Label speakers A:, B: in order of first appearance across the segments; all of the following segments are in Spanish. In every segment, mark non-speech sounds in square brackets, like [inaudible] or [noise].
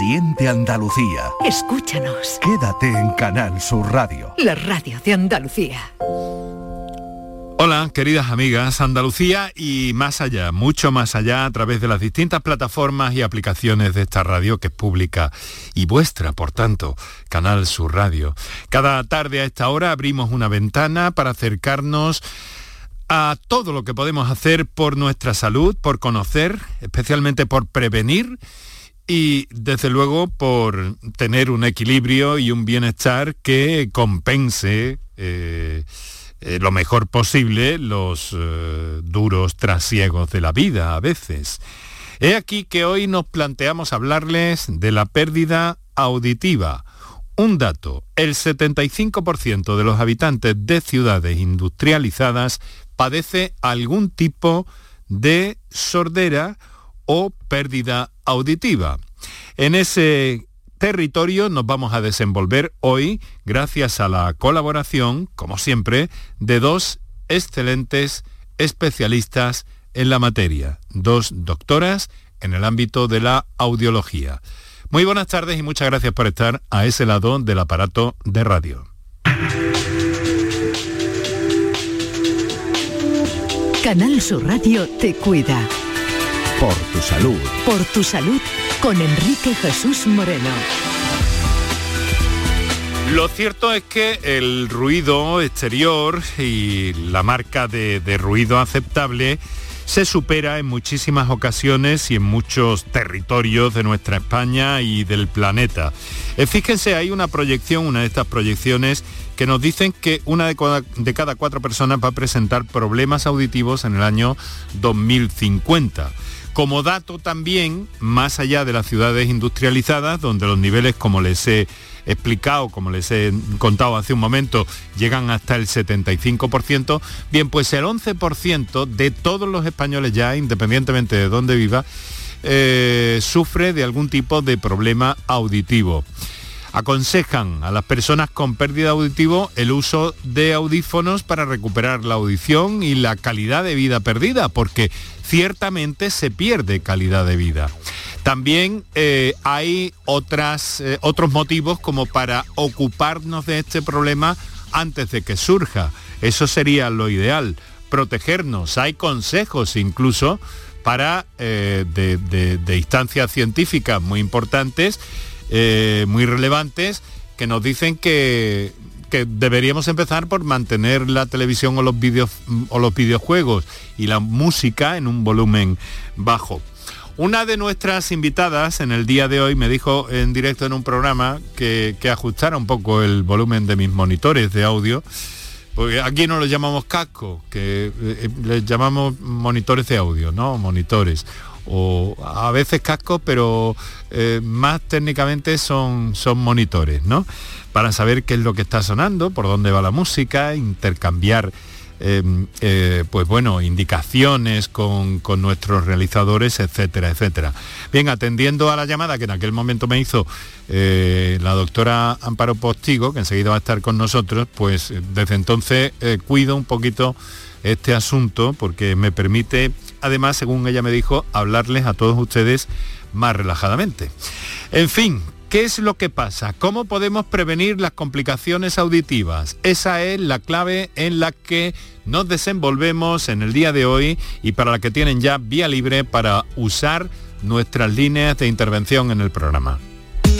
A: Siente Andalucía.
B: Escúchanos.
A: Quédate en Canal Sur Radio.
B: La radio de Andalucía.
C: Hola, queridas amigas, Andalucía y más allá, mucho más allá, a través de las distintas plataformas y aplicaciones de esta radio que es pública y vuestra, por tanto, Canal Sur Radio. Cada tarde a esta hora abrimos una ventana para acercarnos a todo lo que podemos hacer por nuestra salud, por conocer, especialmente por prevenir y desde luego por tener un equilibrio y un bienestar que compense eh, eh, lo mejor posible los eh, duros trasiegos de la vida a veces. He aquí que hoy nos planteamos hablarles de la pérdida auditiva. Un dato, el 75% de los habitantes de ciudades industrializadas padece algún tipo de sordera o pérdida auditiva. En ese territorio nos vamos a desenvolver hoy gracias a la colaboración, como siempre, de dos excelentes especialistas en la materia, dos doctoras en el ámbito de la audiología. Muy buenas tardes y muchas gracias por estar a ese lado del aparato de radio.
B: Canal Sur Radio te cuida.
A: Por tu salud.
B: Por tu salud con Enrique Jesús Moreno.
C: Lo cierto es que el ruido exterior y la marca de, ruido aceptable se supera en muchísimas ocasiones y en muchos territorios de nuestra España y del planeta. Eh, fíjense, hay una proyección, una de estas proyecciones, que nos dicen que una de de cada cuatro personas va a presentar problemas auditivos en el año 2050. Como dato también, más allá de las ciudades industrializadas, donde los niveles, como les he explicado, como les he contado hace un momento, llegan hasta el 75%, bien, pues el 11% de todos los españoles ya, independientemente de dónde viva, eh, sufre de algún tipo de problema auditivo. Aconsejan a las personas con pérdida auditivo el uso de audífonos para recuperar la audición y la calidad de vida perdida, porque ciertamente se pierde calidad de vida. También eh, hay otras, eh, otros motivos como para ocuparnos de este problema antes de que surja. Eso sería lo ideal, protegernos. Hay consejos incluso para eh, de, de, instancias científicas muy importantes, muy relevantes, que nos dicen que que deberíamos empezar por mantener la televisión o los, videos, o los videojuegos y la música en un volumen bajo. Una de nuestras invitadas en el día de hoy me dijo en directo en un programa que, ajustara un poco el volumen de mis monitores de audio, porque aquí no los llamamos casco, que eh, les llamamos monitores de audio, ¿no? Monitores. O a veces cascos, pero eh, más técnicamente son, son monitores, ¿no? para saber qué es lo que está sonando, por dónde va la música, intercambiar em, eh, pues bueno, indicaciones con, nuestros realizadores, etcétera, etcétera. Bien, atendiendo a la llamada que en aquel momento me hizo eh, la doctora Amparo Postigo, que enseguida va a estar con nosotros, pues desde entonces cuido un poquito este asunto porque me permite, además, según ella me dijo, hablarles a todos ustedes más relajadamente. En fin, ¿Qué es lo que pasa? ¿Cómo podemos prevenir las complicaciones auditivas? Esa es la clave en la que nos desenvolvemos en el día de hoy y para la que tienen ya vía libre para usar nuestras líneas de intervención en el programa.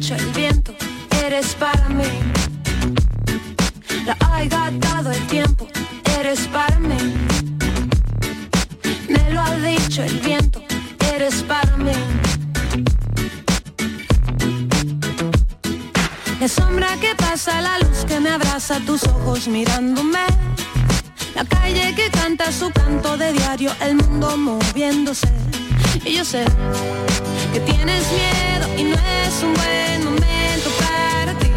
D: lo ha dicho el viento, eres para mí. La ha dado el tiempo, eres para mí. Me lo ha dicho el viento eres para mí. La sombra que pasa, la luz que me abraza, tus ojos mirándome. La calle que canta su canto de diario, el mundo moviéndose. Y yo sé que tienes miedo y no es un buen momento para ti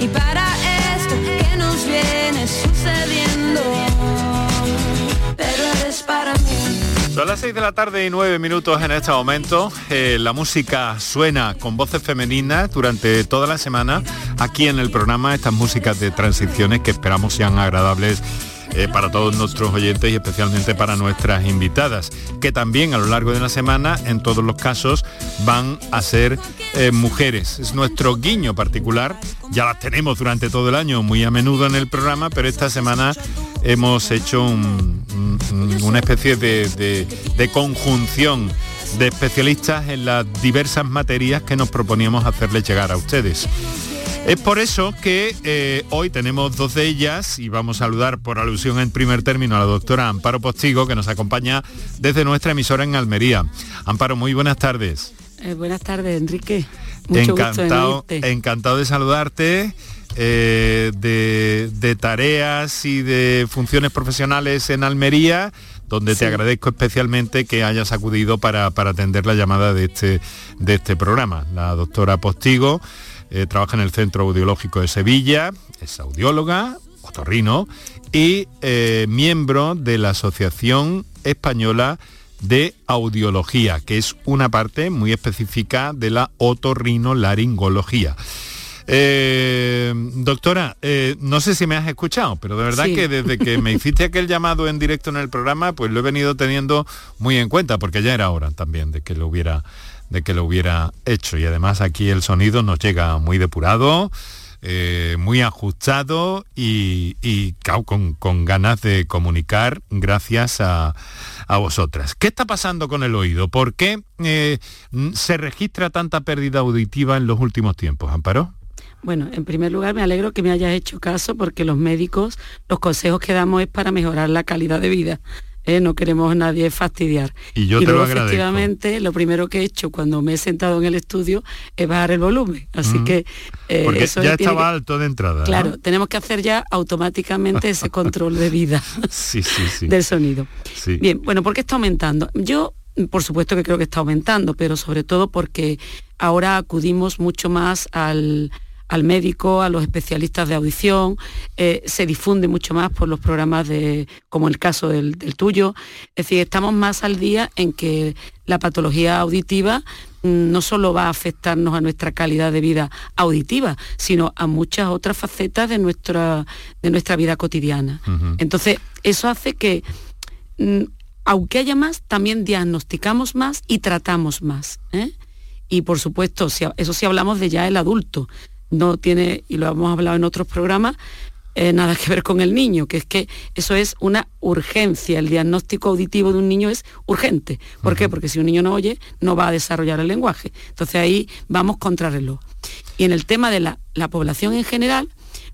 D: y para esto que nos viene sucediendo. Pero eres para mí.
C: Son las 6 de la tarde y 9 minutos en este momento. Eh, la música suena con voces femeninas durante toda la semana aquí en el programa, estas músicas de transiciones que esperamos sean agradables eh, para todos nuestros oyentes y especialmente para nuestras invitadas, que también a lo largo de la semana, en todos los casos, van a ser eh, mujeres. Es nuestro guiño particular, ya las tenemos durante todo el año muy a menudo en el programa, pero esta semana hemos hecho una especie de conjunción de especialistas en las diversas materias que nos proponíamos hacerles llegar a ustedes. Es por eso que eh, hoy tenemos dos de ellas y vamos a saludar por alusión en primer término a la doctora Amparo Postigo, que nos acompaña desde nuestra emisora en Almería. Amparo, muy buenas tardes.
E: Eh, buenas tardes, Enrique.
C: Mucho encantado, encantado de saludarte. Eh, de, tareas y de funciones profesionales en Almería, donde te agradezco especialmente que hayas acudido para, para atender la llamada de este, de este programa. La doctora Postigo eh, trabaja en el Centro Audiológico de Sevilla, es audióloga, otorrino y eh, miembro de la Asociación Española de Audiología, que es una parte muy específica de la otorrinolaringología. Eh, doctora, no sé si me has escuchado, pero de verdad que desde que me hiciste aquel llamado en directo en el programa, pues lo he venido teniendo muy en cuenta, porque ya era hora también de que lo hubiera de que lo hubiera hecho. Y además aquí el sonido nos llega muy depurado, eh, muy ajustado y, con, ganas de comunicar gracias a, vosotras. ¿Qué está pasando con el oído? ¿Por qué eh, se registra tanta pérdida auditiva en los últimos tiempos, Amparo?
E: Bueno, en primer lugar me alegro que me hayas hecho caso porque los médicos, los consejos que damos es para mejorar la calidad de vida. ¿Eh? no queremos a nadie fastidiar.
C: Y yo te
E: luego,
C: lo agradezco.
E: efectivamente, lo primero que he hecho cuando me he sentado en el estudio es bajar el volumen. Así que...
C: Eh, Porque ya estaba alto de entrada.
E: Claro, tenemos que hacer ya automáticamente ese [laughs] control de vida
C: sí, sí, sí.
E: del sonido. Bien, bueno, ¿por qué está aumentando? Yo por supuesto que creo que está aumentando, pero sobre todo porque ahora acudimos mucho más al, al médico, a los especialistas de audición, eh, se difunde mucho más por los programas de, como el caso del, tuyo. Es decir, estamos más al día en que la patología auditiva mm, no solo va a afectarnos a nuestra calidad de vida auditiva, sino a muchas otras facetas de nuestra, de nuestra vida cotidiana. Entonces, eso hace que, mm, aunque haya más, también diagnosticamos más y tratamos más. ¿eh? Y por supuesto, eso sí hablamos de ya el adulto no tiene, y lo hemos hablado en otros programas, eh, nada que ver con el niño, que es que eso es una urgencia. El diagnóstico auditivo de un niño es urgente. ¿Por qué? Porque si un niño no oye, no va a desarrollar el lenguaje. Entonces ahí vamos contra reloj. Y en el tema de la, población en general,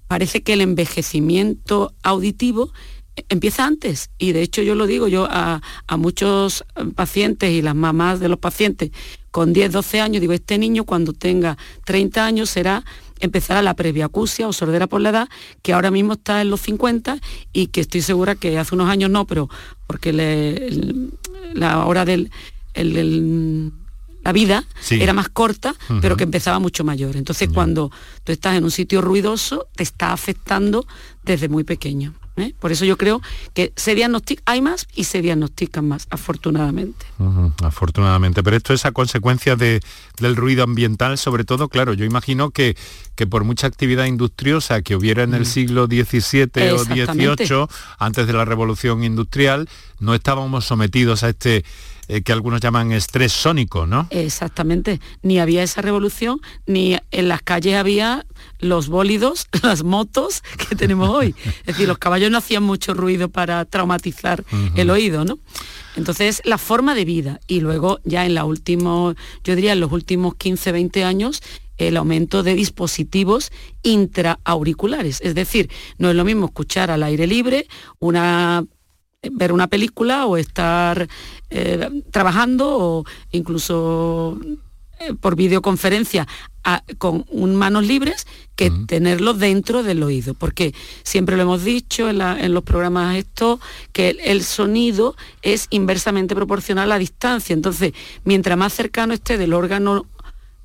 E: parece que el envejecimiento auditivo eh, empieza antes. Y de hecho yo lo digo, yo a, a muchos pacientes y las mamás de los pacientes con 10, 12 años, digo, este niño cuando tenga 30 años será empezará la previacusia o sordera por la edad, que ahora mismo está en los 50 y que estoy segura que hace unos años no, pero porque la hora del... la vida era más corta, pero que empezaba mucho mayor. Entonces, cuando tú estás en un sitio ruidoso, te está afectando desde muy pequeño. ¿Eh? Por eso yo creo que se hay más y se diagnostican más, afortunadamente.
C: afortunadamente, pero esto es a consecuencia de, del ruido ambiental, sobre todo, claro, yo imagino que, que por mucha actividad industriosa que hubiera en el mm. siglo XVII o XVIII, antes de la revolución industrial, no estábamos sometidos a este eh, que algunos llaman estrés sónico, ¿no?
E: Exactamente. Ni había esa revolución, ni en las calles había los bólidos, [laughs] las motos que tenemos hoy. Es decir, los caballos no hacían mucho ruido para traumatizar el oído, ¿no? Entonces, la forma de vida y luego ya en la última, yo diría en los últimos 15, 20 años, el aumento de dispositivos intraauriculares. Es decir, no es lo mismo escuchar al aire libre una ver una película o estar eh, trabajando o incluso eh, por videoconferencia con un manos libres que tenerlo dentro del oído, porque siempre lo hemos dicho en, los programas estos, que el, sonido es inversamente proporcional a la distancia, entonces mientras más cercano esté del órgano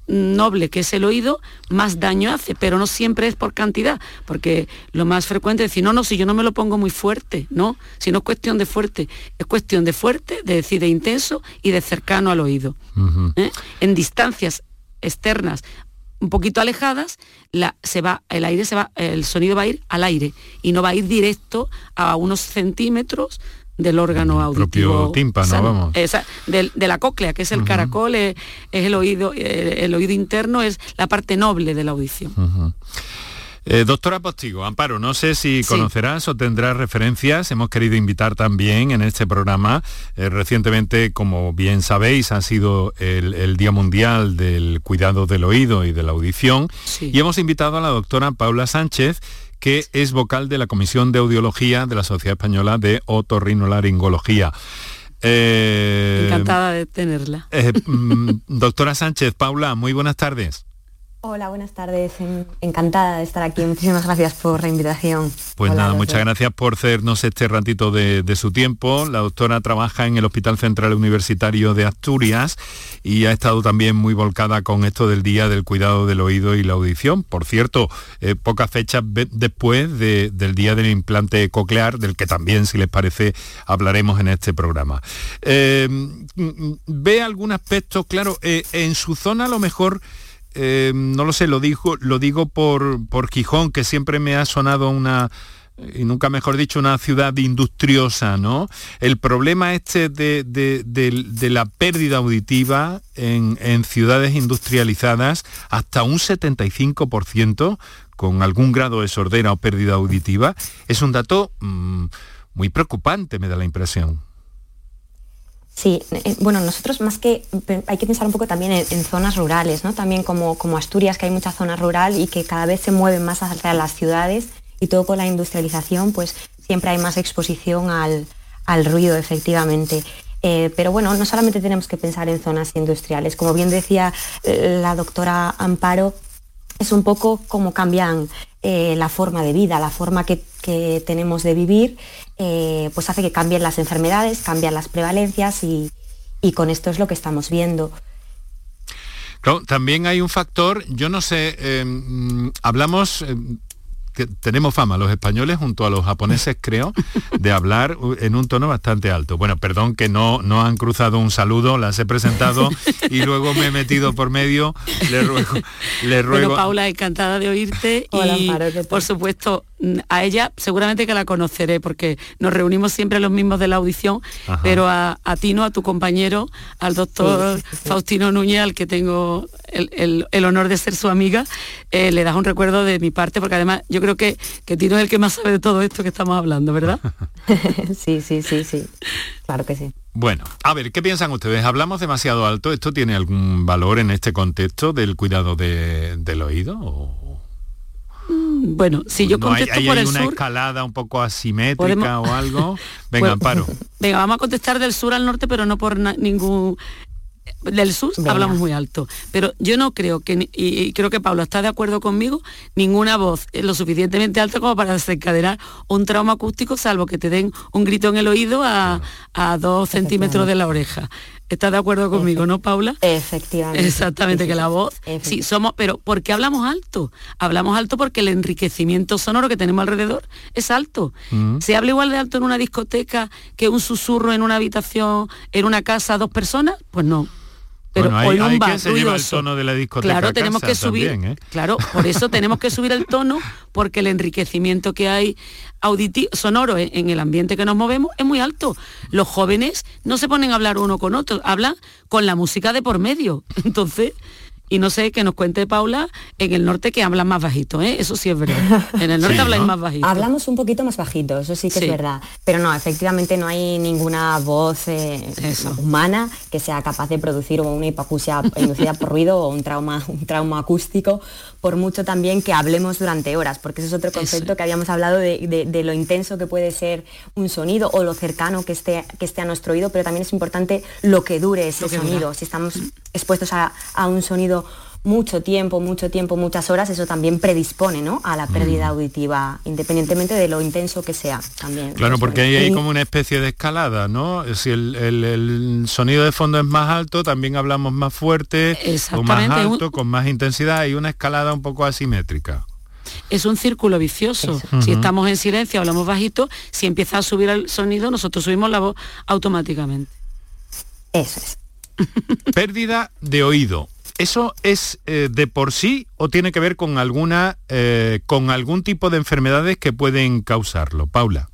E: noble que es el oído, más daño hace, pero no siempre es por cantidad, porque lo más frecuente es decir, no, no, si yo no me lo pongo muy fuerte, no, si no es cuestión de fuerte, es cuestión de fuerte, de decir de intenso y de cercano al oído. ¿eh? En distancias externas un poquito alejadas, la, se va, el aire se va, el sonido va a ir al aire y no va a ir directo a unos centímetros del órgano el auditivo.
C: Propio tímpano, vamos.
E: Esa, de, la cóclea, que es el caracol, es, el oído, eh, el, oído interno es la parte noble de la audición.
C: Eh, doctora Postigo, Amparo, no sé si conocerás o tendrás referencias. Hemos querido invitar también en este programa. Eh, recientemente, como bien sabéis, ha sido el, Día Mundial del Cuidado del Oído y de la Audición. Y hemos invitado a la doctora Paula Sánchez, que es vocal de la Comisión de Audiología de la Sociedad Española de Otorrinolaringología.
E: Eh, Encantada de tenerla.
C: Mm, doctora Sánchez, Paula, muy buenas tardes.
F: Hola, buenas tardes. Encantada de estar aquí. Muchísimas gracias por la invitación.
C: Pues nada, muchas gracias por cedernos este ratito de, su tiempo. La doctora trabaja en el Hospital Central Universitario de Asturias y ha estado también muy volcada con esto del Día del Cuidado del Oído y la Audición. Por cierto, eh, pocas fechas después del Día del Implante Coclear, del que también, si les parece, hablaremos en este programa. Eh, ¿Ve algún aspecto? Claro, eh, en su zona a lo mejor... Eh, no lo sé, lo, digo, lo digo por, por Gijón, que siempre me ha sonado una, y nunca mejor dicho, una ciudad industriosa, ¿no? El problema este de, la pérdida auditiva en, ciudades industrializadas, hasta un 75% con algún grado de sordera o pérdida auditiva, es un dato mm, muy preocupante, me da la impresión.
F: Sí, eh, bueno, nosotros más que hay que pensar un poco también en, zonas rurales, ¿no? También como, como, Asturias, que hay mucha zona rural y que cada vez se mueven más hacia las ciudades y todo con la industrialización, pues siempre hay más exposición al, ruido, efectivamente. Eh, pero bueno, no solamente tenemos que pensar en zonas industriales, como bien decía eh, la doctora Amparo, es un poco como cambian la forma de vida, la forma que, que tenemos de vivir eh, pues hace que cambien las enfermedades, cambian las prevalencias y, con esto es lo que estamos viendo.
C: también hay un factor, yo no sé, eh, mm, hablamos, tenemos fama los españoles junto a los japoneses creo de hablar en un tono bastante alto. Bueno perdón que no no han cruzado un saludo las he presentado y luego me he metido por medio le ruego le ruego
E: bueno, Paula encantada de oírte y por supuesto a ella seguramente que la conoceré porque nos reunimos siempre los mismos de la audición, pero a, ti no, a tu compañero, al doctor Faustino Núñez, al que tengo el, honor de ser su amiga, eh, le das un recuerdo de mi parte, porque además yo creo que, que Tino es el que más sabe de todo esto que estamos hablando, ¿verdad? [laughs]
F: sí, sí, sí, sí, claro que sí.
C: Bueno, a ver, ¿qué piensan ustedes? ¿Hablamos demasiado alto? ¿Esto tiene algún valor en este contexto del cuidado del oído?
E: Mm, bueno, si yo contesto
C: hay,
E: por
C: hay
E: el
C: una escalada un poco asimétrica o algo. [laughs] Venga, pues, Amparo.
E: Venga, vamos a contestar del sur al norte, pero no por ningún del sur hablamos muy alto, pero yo no creo que, y creo que Pablo está de acuerdo conmigo, ninguna voz es lo suficientemente alta como para desencadenar un trauma acústico, salvo que te den un grito en el oído a, dos centímetros de la oreja. ¿Estás de acuerdo conmigo, no, Paula?
F: Efectivamente.
E: Exactamente, que la voz, sí, somos, pero ¿por qué hablamos alto? Hablamos alto porque el enriquecimiento sonoro que tenemos alrededor es alto. Mm. ¿Se habla igual de alto en una discoteca que un susurro en una habitación, en una casa, dos personas? Pues no
C: pero bueno, hay, un que se lleva el tono de la discoteca
E: claro tenemos que subir
C: ¿eh?
E: claro por eso tenemos que subir el tono porque el enriquecimiento que hay auditivo sonoro en el ambiente que nos movemos es muy alto. Los jóvenes no se ponen a hablar uno con otro hablan con la música de por medio. [laughs] Entonces y no sé, que nos cuente Paula, en el norte que hablan más bajito, ¿eh? eso sí es verdad. En el [laughs] norte hablan más bajito.
F: Hablamos un poquito más bajito, eso sí que es verdad. Pero no, efectivamente no hay ninguna voz eh, humana que sea capaz de producir una hipoacusia [laughs] inducida por ruido o un trauma, un trauma acústico, por mucho también que hablemos durante horas, porque ese es otro concepto que habíamos hablado de, lo intenso que puede ser un sonido o lo cercano que esté, que esté a nuestro oído, pero también es importante lo que dure ese sonido. Si estamos expuestos a, a un sonido mucho tiempo, mucho tiempo, muchas horas, eso también predispone ¿no? a la pérdida auditiva, independientemente de lo intenso que sea también.
C: Claro, porque ahí hay como una especie de escalada, ¿no? Si el, sonido de fondo es más alto, también hablamos más fuerte, o más alto, con más intensidad, hay una escalada un poco asimétrica
E: es un círculo vicioso. Si estamos en silencio, hablamos bajito, si empieza a subir el sonido, nosotros subimos la voz automáticamente.
F: Eso es. [laughs]
C: Pérdida de oído. ¿Eso es eh, de por sí o tiene que ver con alguna eh, con algún tipo de enfermedades que pueden causarlo? Paula.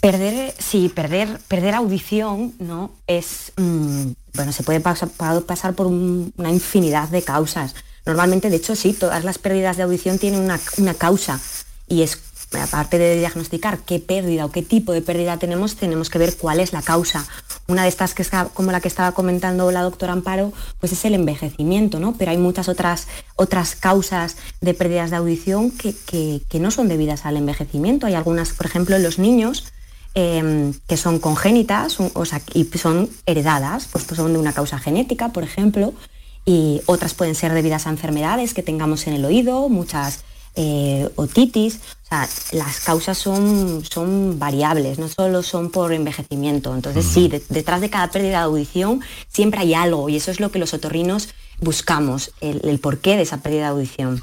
F: Perder, sí, perder, perder audición, ¿no? Es, mm, bueno, se puede pasar, pasar por una infinidad de causas. Normalmente, de hecho, sí, todas las pérdidas de audición tienen una, una causa y es aparte de diagnosticar qué pérdida o qué tipo de pérdida tenemos, tenemos que ver cuál es la causa. Una de estas que es como la que estaba comentando la doctora Amparo, pues es el envejecimiento, ¿no? Pero hay muchas otras, otras causas de pérdidas de audición que, no son debidas al envejecimiento. Hay algunas, por ejemplo, en los niños, em, que son congénitas o sea, y son heredadas, pues, pues son de una causa genética, por ejemplo, y otras pueden ser debidas a enfermedades que tengamos en el oído, muchas eh, otitis. O sea, las causas son, son variables, no solo son por envejecimiento. Entonces, sí, detrás de cada pérdida de audición siempre hay algo y eso es lo que los otorrinos buscamos, el, porqué de esa pérdida de audición.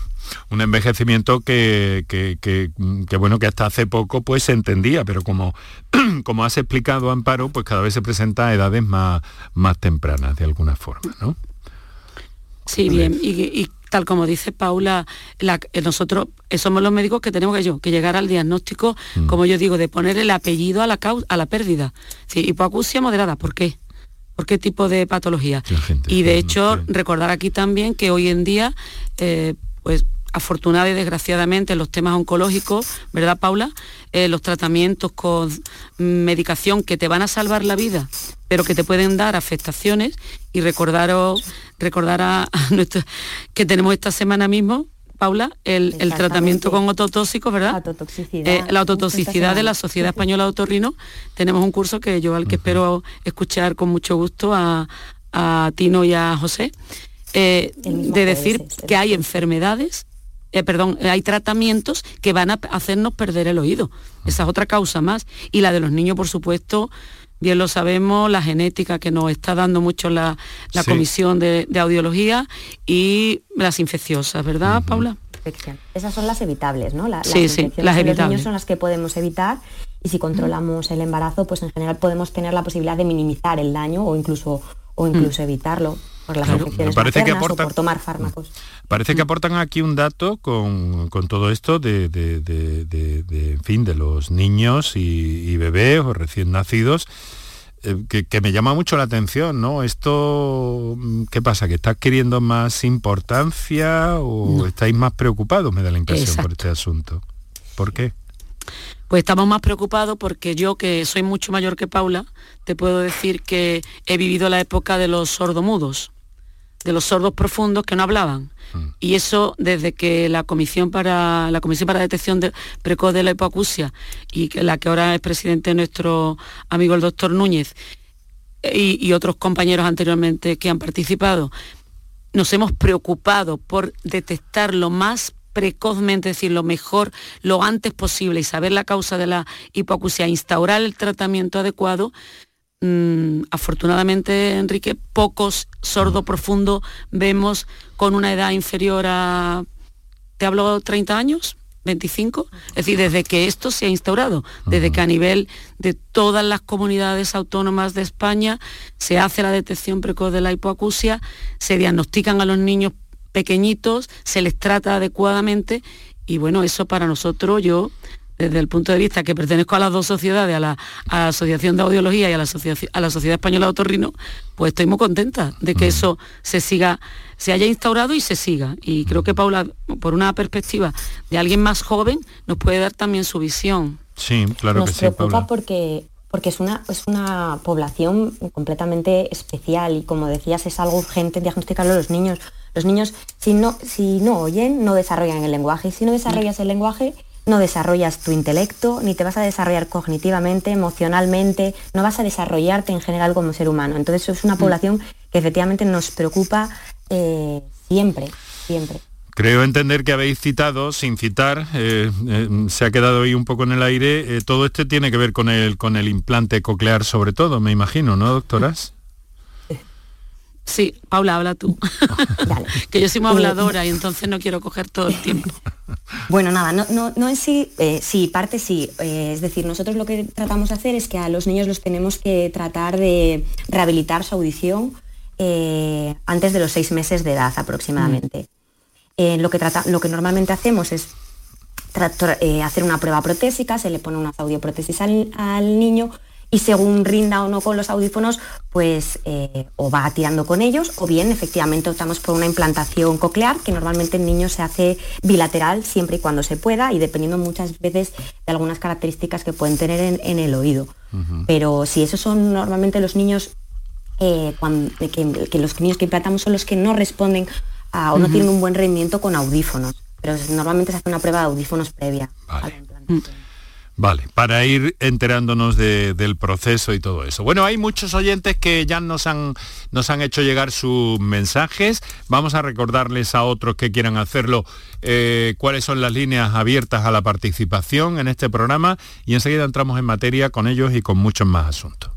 C: Un envejecimiento que, que, bueno, que hasta hace poco pues se entendía, pero como, [clears throat] como has explicado, Amparo, pues cada vez se presenta a edades más, más tempranas, de alguna forma, ¿no?
E: Sí, bien. Y, tal como dice Paula, eh, nosotros eh, somos los médicos que tenemos que, yo, que llegar al diagnóstico, mm. como yo digo, de poner el apellido a la, a la pérdida. Sí, hipoacusia moderada, ¿por qué? ¿Por qué tipo de patología? Y de hecho, recordar aquí también que hoy en día, eh, pues afortunada y desgraciadamente los temas oncológicos, ¿verdad Paula? los tratamientos con medicación que te van a salvar la vida, pero que te pueden dar afectaciones. Y recordaros recordar a, nuestro, que tenemos esta semana mismo Paula, el, tratamiento con ototóxicos, ¿verdad? Eh, la autotoxicidad de la Sociedad Española de Otorrino. Tenemos un curso que yo al que espero escuchar con mucho gusto a, Tino y a José, eh, de decir que hay enfermedades, eh, perdón, hay tratamientos que van a hacernos perder el oído. Esa es otra causa más. Y la de los niños, por supuesto, bien lo sabemos, la genética que nos está dando mucho la, Comisión de, Audiología y las infecciosas, ¿verdad, Paula?
F: Esas son las evitables, ¿no? las
E: sí, sí, las evitables.
F: Los niños son las que podemos evitar y si controlamos el embarazo, pues en general podemos tener la posibilidad de minimizar el daño o incluso, o incluso evitarlo por las infecciones parece que aporta, por tomar fármacos.
C: Parece que aportan aquí un dato con, todo esto de, en fin, de los niños y, bebés o recién nacidos, eh, que, me llama mucho la atención, ¿no? Esto, mm, ¿qué pasa? ¿Que está adquiriendo más importancia o estáis más preocupados, me da la impresión, por este asunto? ¿Por qué?
E: Pues estamos más preocupados porque yo, que soy mucho mayor que Paula, te puedo decir que he vivido la época de los sordomudos de los sordos profundos que no hablaban. Mm. Y eso desde que la Comisión para la Comisión para la Detección de, Precoz de la Hipoacusia y que, la que ahora es presidente nuestro amigo el doctor Núñez y, y otros compañeros anteriormente que han participado, nos hemos preocupado por detectar lo más precozmente, es decir, lo mejor, lo antes posible y saber la causa de la hipoacusia, instaurar el tratamiento adecuado, Mm, afortunadamente, Enrique, pocos sordo profundo vemos con una edad inferior a, te hablo, 30 años, 25, es decir, desde que esto se ha instaurado, desde que a nivel de todas las comunidades autónomas de España se hace la detección precoz de la hipoacusia, se diagnostican a los niños pequeñitos, se les trata adecuadamente y bueno, eso para nosotros yo desde el punto de vista que pertenezco a las dos sociedades, a la, Asociación de Audiología y a la, a la Sociedad Española de Otorrino, pues estoy muy contenta de que mm. eso se siga, se haya instaurado y se siga. Y creo que Paula, por una perspectiva de alguien más joven, nos puede dar también su visión.
C: Sí, claro
F: que
C: sí. Nos
F: preocupa porque porque es una, es una población completamente especial y como decías es algo urgente diagnosticarlo a los niños. Los niños si no, si no oyen no desarrollan el lenguaje y si no desarrollas el lenguaje no desarrollas tu intelecto, ni te vas a desarrollar cognitivamente, emocionalmente, no vas a desarrollarte en general como ser humano. Entonces es una mm. población que efectivamente nos preocupa eh, siempre, siempre.
C: Creo entender que habéis citado, sin citar, eh, eh, se ha quedado ahí un poco en el aire, todo esto tiene que ver con el, con el implante coclear sobre todo, me imagino, ¿no, doctoras?
E: Sí, Paula, habla tú. [laughs] [laughs] que yo soy muy habladora y entonces no quiero coger todo el tiempo. [laughs]
F: Bueno, nada, no, no, no en sí, eh, sí, parte sí. Eh, es decir, nosotros lo que tratamos de hacer es que a los niños los tenemos que tratar de rehabilitar su audición eh, antes de los seis meses de edad aproximadamente. Mm. lo, que trata, lo que normalmente hacemos es hacer una prueba protésica, se le pone una audioprótesis al, al niño y según rinda o no con los audífonos, pues eh, o va tirando con ellos o bien efectivamente optamos por una implantación coclear que normalmente en niños se hace bilateral siempre y cuando se pueda y dependiendo muchas veces de algunas características que pueden tener en, el oído. Pero si esos son normalmente los niños, eh, que, los niños que implantamos son los que no responden o no tienen un buen rendimiento con audífonos. Pero normalmente se hace una prueba de audífonos previa a la implantación.
C: Vale, para ir enterándonos del proceso y todo eso. Bueno, hay muchos oyentes que ya nos han, nos han hecho llegar sus mensajes. Vamos a recordarles a otros que quieran hacerlo eh, cuáles son las líneas abiertas a la participación en este programa y enseguida entramos en materia con ellos y con muchos más asuntos.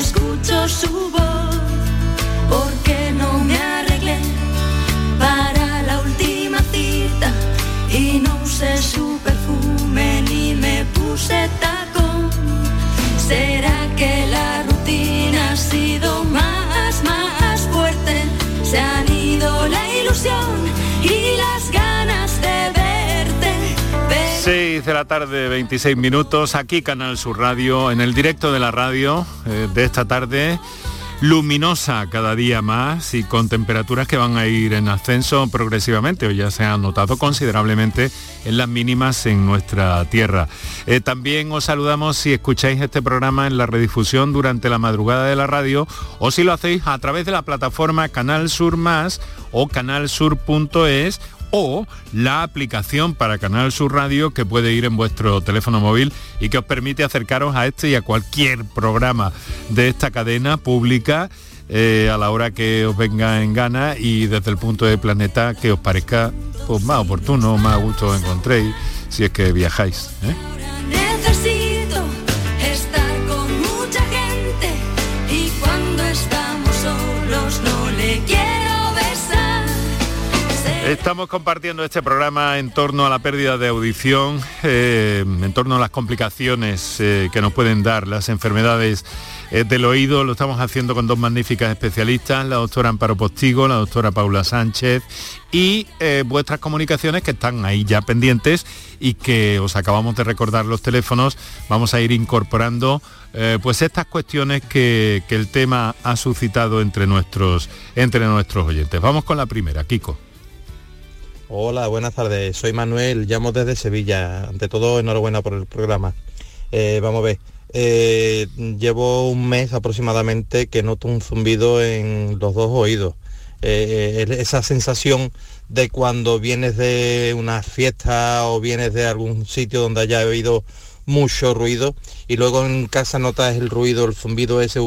D: Escucho su voz, porque no me arreglé para la última cita y no usé su perfume ni me puse tacón. ¿Será que la rutina ha sido más, más fuerte? Se han ido la ilusión
C: 6 de la tarde, 26 minutos, aquí Canal Sur Radio, en el directo de la radio eh, de esta tarde, luminosa cada día más y con temperaturas que van a ir en ascenso progresivamente, o ya se han notado considerablemente en las mínimas en nuestra tierra. Eh, también os saludamos si escucháis este programa en la redifusión durante la madrugada de la radio o si lo hacéis a través de la plataforma Canal Sur Más o canalsur.es o la aplicación para Canal Sur Radio que puede ir en vuestro teléfono móvil y que os permite acercaros a este y a cualquier programa de esta cadena pública eh, a la hora que os venga en gana y desde el punto de planeta que os parezca pues, más oportuno, más gusto encontréis si es que viajáis. ¿eh? Estamos compartiendo este programa en torno a la pérdida de audición, eh, en torno a las complicaciones eh, que nos pueden dar las enfermedades eh, del oído. Lo estamos haciendo con dos magníficas especialistas, la doctora Amparo Postigo, la doctora Paula Sánchez y vuestras comunicaciones que están ahí ya pendientes y que os acabamos de recordar los teléfonos. Vamos a ir incorporando pues estas cuestiones que, que, el tema ha suscitado entre nuestros, entre nuestros oyentes. Vamos con la primera, Kiko.
G: Hola, buenas tardes. Soy Manuel, llamo desde Sevilla. Ante todo, enhorabuena por el programa. Eh, vamos a ver. Eh, llevo un mes aproximadamente que noto un zumbido en los dos oídos. Eh, esa sensación de cuando vienes de una fiesta o vienes de algún sitio donde haya habido mucho ruido y luego en casa notas el ruido, el zumbido ese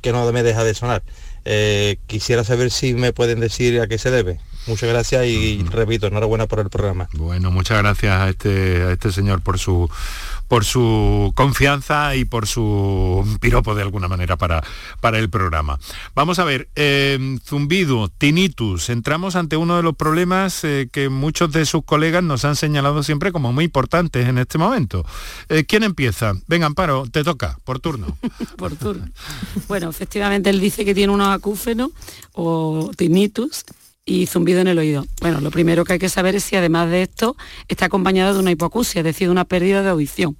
G: que no me deja de sonar. quisiera saber si me pueden decir a qué se debe. Muchas gracias y repito, enhorabuena por el programa.
C: Bueno, muchas gracias a este, a este señor por su por su confianza y por su piropo de alguna manera para, para el programa. Vamos a ver, eh, zumbido, tinnitus, entramos ante uno de los problemas eh, que muchos de sus colegas nos han señalado siempre como muy importantes en este momento. Eh, ¿Quién empieza? Venga, Amparo, te toca, por turno. [laughs]
E: por turno. Bueno, efectivamente él dice que tiene unos acúfenos o tinnitus y zumbido en el oído. Bueno, lo primero que hay que saber es si además de esto está acompañado de una hipoacusia, es decir, de una pérdida de audición,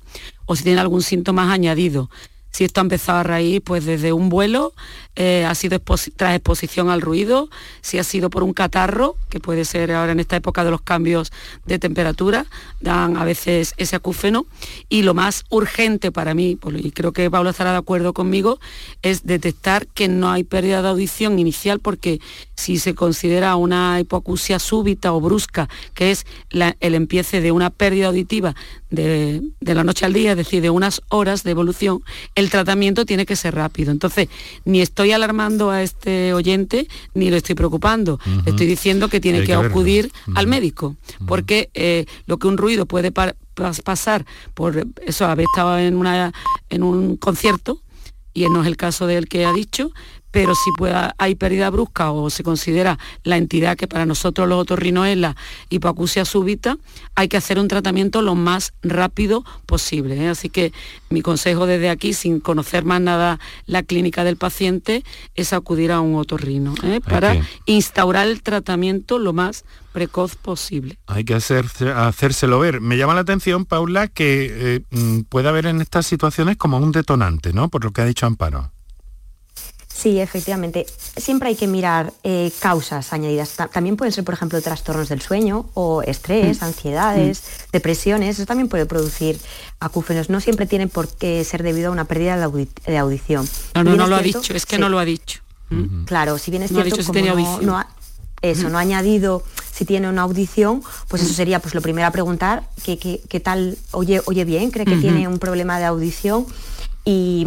E: o si tiene algún síntoma añadido. Si esto ha empezado a raíz pues desde un vuelo, eh, ha sido tras exposición al ruido, si ha sido por un catarro, que puede ser ahora en esta época de los cambios de temperatura, dan a veces ese acúfeno, y lo más urgente para mí, y creo que Pablo estará de acuerdo conmigo, es detectar que no hay pérdida de audición inicial, porque si se considera una hipoacusia súbita o brusca, que es el empiece de una pérdida auditiva de, la noche al día, es decir, de unas horas de evolución, el tratamiento tiene que ser rápido. Entonces, ni estoy alarmando a este oyente, ni lo estoy preocupando. Estoy diciendo que tiene que, acudir al médico, porque eh, lo que un ruido puede pasar por eso, haber estado en, una, en un concierto, y no es el caso del que ha dicho, pero si pueda, hay pérdida brusca o se considera la entidad que para nosotros los otorrinos es la hipoacusia súbita, hay que hacer un tratamiento lo más rápido posible. ¿eh? Así que mi consejo desde aquí, sin conocer más nada la clínica del paciente, es acudir a un otorrino ¿eh? para instaurar el tratamiento lo más precoz posible.
C: Hay que hacer, hacérselo ver. Me llama la atención, Paula, que eh, mm, puede haber en estas situaciones como un detonante, ¿no? Por lo que ha dicho Amparo.
F: Sí, efectivamente. Siempre hay que mirar eh, causas añadidas. También pueden ser, por ejemplo, trastornos del sueño o estrés, mm. ansiedades, mm. depresiones. Eso también puede producir acúfenos. No siempre tiene por qué ser debido a una pérdida de, audición.
E: No, no, no lo ha dicho. Es que no lo ha dicho.
F: ¿Mm? Claro, si bien es cierto, no, eso, no ha añadido si tiene una audición, pues eso sería pues lo primero a preguntar, ¿qué, tal oye, oye bien? ¿Cree que tiene un problema de audición? Y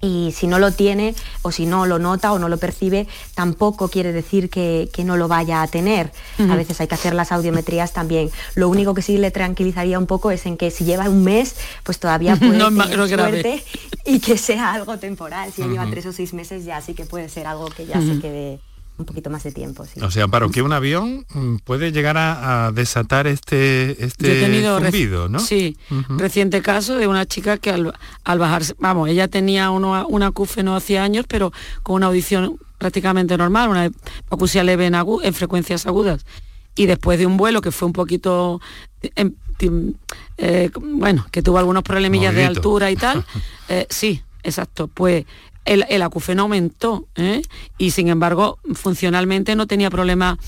F: y si no lo tiene o si no lo nota o no lo percibe, tampoco quiere decir que, no lo vaya a tener. A veces hay que hacer las audiometrías también. Lo único que sí le tranquilizaría un poco es en que si lleva un mes, pues todavía [laughs] puede tener suerte y que sea algo temporal. Si lleva tres o seis meses ya sí que puede ser algo que ya se quede un poquito más de tiempo. Sí.
C: O sea, para que un avión mm, puede llegar a, desatar este, este zumbido, ¿no?
E: Sí, reciente caso de una chica que al, al bajarse, vamos, ella tenía uno, un acúfeno hace años, pero con una audición prácticamente normal, una acusia leve en, en frecuencias agudas. Y después de un vuelo que fue un poquito, em, eh, bueno, que tuvo algunos problemillas de altura y tal, [laughs] eh, sí, exacto, pues el, el acufeno aumentó ¿eh? y sin embargo funcionalmente no tenía problema